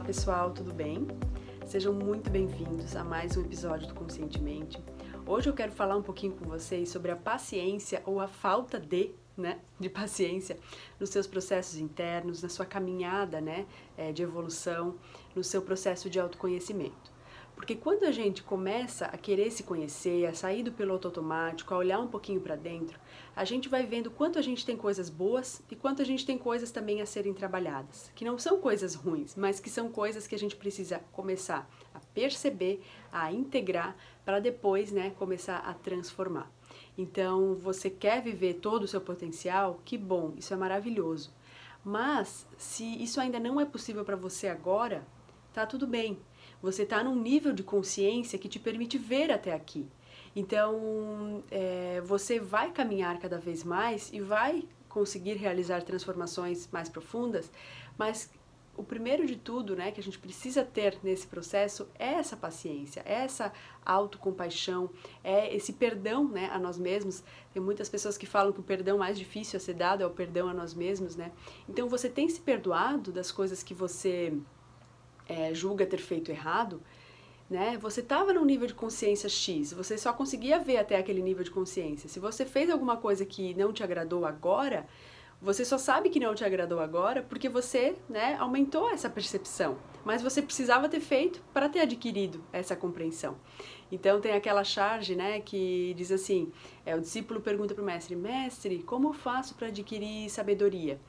Olá pessoal, tudo bem? Sejam muito bem-vindos a mais um episódio do Conscientemente. Hoje eu quero falar um pouquinho com vocês sobre a paciência ou a falta de, né, de paciência nos seus processos internos, na sua caminhada, né, eh, de evolução, no seu processo de autoconhecimento. Porque quando a gente começa a querer se conhecer, a sair do piloto automático, a olhar um pouquinho para dentro, a gente vai vendo quanto a gente tem coisas boas e quanto a gente tem coisas também a serem trabalhadas, que não são coisas ruins, mas que são coisas que a gente precisa começar a perceber, a integrar para depois, né, começar a transformar. Então, você quer viver todo o seu potencial? Que bom, isso é maravilhoso. Mas se isso ainda não é possível para você agora, tá tudo bem você está num nível de consciência que te permite ver até aqui. Então, é, você vai caminhar cada vez mais e vai conseguir realizar transformações mais profundas, mas o primeiro de tudo, né, que a gente precisa ter nesse processo é essa paciência, é essa autocompaixão, é esse perdão, né, a nós mesmos. Tem muitas pessoas que falam que o perdão mais difícil a ser dado é o perdão a nós mesmos, né? Então você tem se perdoado das coisas que você é, julga ter feito errado, né? Você estava num nível de consciência X, você só conseguia ver até aquele nível de consciência. Se você fez alguma coisa que não te agradou agora, você só sabe que não te agradou agora porque você, né, aumentou essa percepção. Mas você precisava ter feito para ter adquirido essa compreensão. Então tem aquela charge, né, que diz assim: é o discípulo pergunta para o mestre: "Mestre, como faço para adquirir sabedoria?"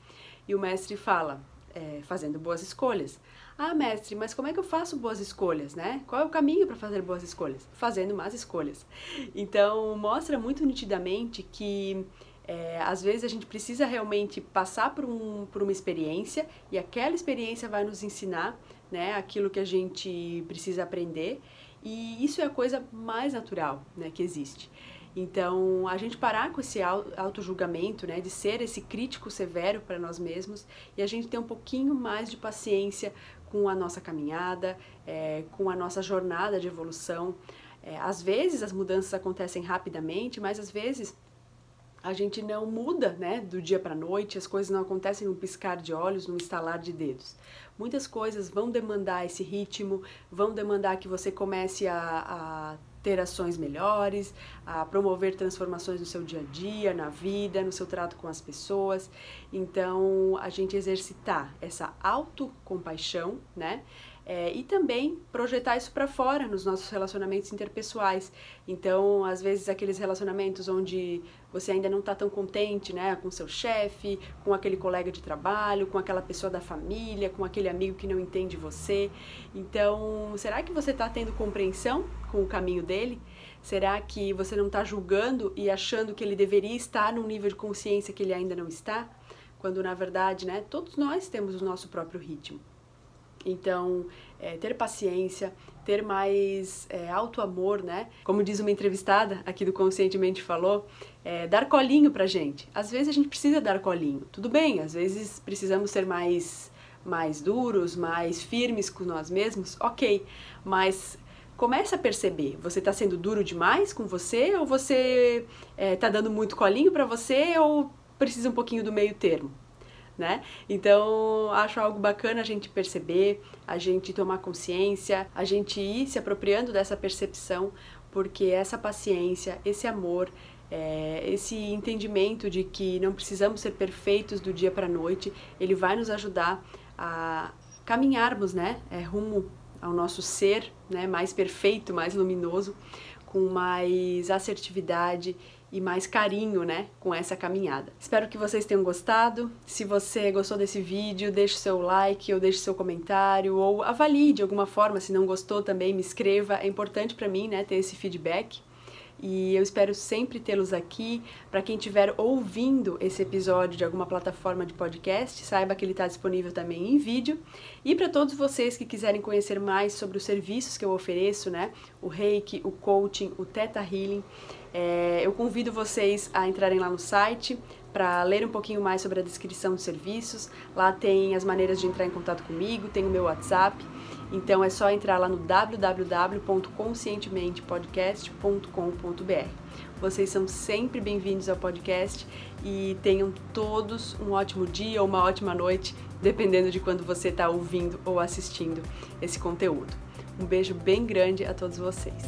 E o mestre fala: é, fazendo boas escolhas. Ah, mestre, mas como é que eu faço boas escolhas, né? Qual é o caminho para fazer boas escolhas? Fazendo más escolhas. Então, mostra muito nitidamente que é, às vezes a gente precisa realmente passar por, um, por uma experiência e aquela experiência vai nos ensinar né, aquilo que a gente precisa aprender e isso é a coisa mais natural né, que existe. Então, a gente parar com esse auto-julgamento, né, de ser esse crítico severo para nós mesmos e a gente ter um pouquinho mais de paciência com a nossa caminhada, é, com a nossa jornada de evolução. É, às vezes as mudanças acontecem rapidamente, mas às vezes a gente não muda, né, do dia para noite, as coisas não acontecem num piscar de olhos, num estalar de dedos. Muitas coisas vão demandar esse ritmo, vão demandar que você comece a, a ter ações melhores, a promover transformações no seu dia a dia, na vida, no seu trato com as pessoas. Então, a gente exercitar essa autocompaixão, né? É, e também projetar isso para fora nos nossos relacionamentos interpessoais. Então, às vezes, aqueles relacionamentos onde você ainda não está tão contente né, com seu chefe, com aquele colega de trabalho, com aquela pessoa da família, com aquele amigo que não entende você. Então, será que você está tendo compreensão com o caminho dele? Será que você não está julgando e achando que ele deveria estar num nível de consciência que ele ainda não está? Quando, na verdade, né, todos nós temos o nosso próprio ritmo. Então, é, ter paciência, ter mais é, auto-amor, né? Como diz uma entrevistada aqui do Conscientemente falou, é, dar colinho pra gente. Às vezes a gente precisa dar colinho. Tudo bem, às vezes precisamos ser mais, mais duros, mais firmes com nós mesmos, ok. Mas começa a perceber, você está sendo duro demais com você ou você está é, dando muito colinho para você ou precisa um pouquinho do meio termo? Né? Então, acho algo bacana a gente perceber, a gente tomar consciência, a gente ir se apropriando dessa percepção, porque essa paciência, esse amor, é, esse entendimento de que não precisamos ser perfeitos do dia para a noite, ele vai nos ajudar a caminharmos, né, é, rumo ao nosso ser, né, mais perfeito, mais luminoso, com mais assertividade e mais carinho, né, com essa caminhada. Espero que vocês tenham gostado. Se você gostou desse vídeo, deixe seu like ou deixe seu comentário ou avalie de alguma forma, se não gostou também me escreva. É importante para mim, né, ter esse feedback. E eu espero sempre tê-los aqui. Para quem estiver ouvindo esse episódio de alguma plataforma de podcast, saiba que ele está disponível também em vídeo. E para todos vocês que quiserem conhecer mais sobre os serviços que eu ofereço, né? O Reiki, o Coaching, o Theta Healing, é, eu convido vocês a entrarem lá no site para ler um pouquinho mais sobre a descrição dos serviços. Lá tem as maneiras de entrar em contato comigo, tem o meu WhatsApp. Então é só entrar lá no www.conscientementepodcast.com.br. Vocês são sempre bem-vindos ao podcast e tenham todos um ótimo dia ou uma ótima noite dependendo de quando você está ouvindo ou assistindo esse conteúdo. Um beijo bem grande a todos vocês.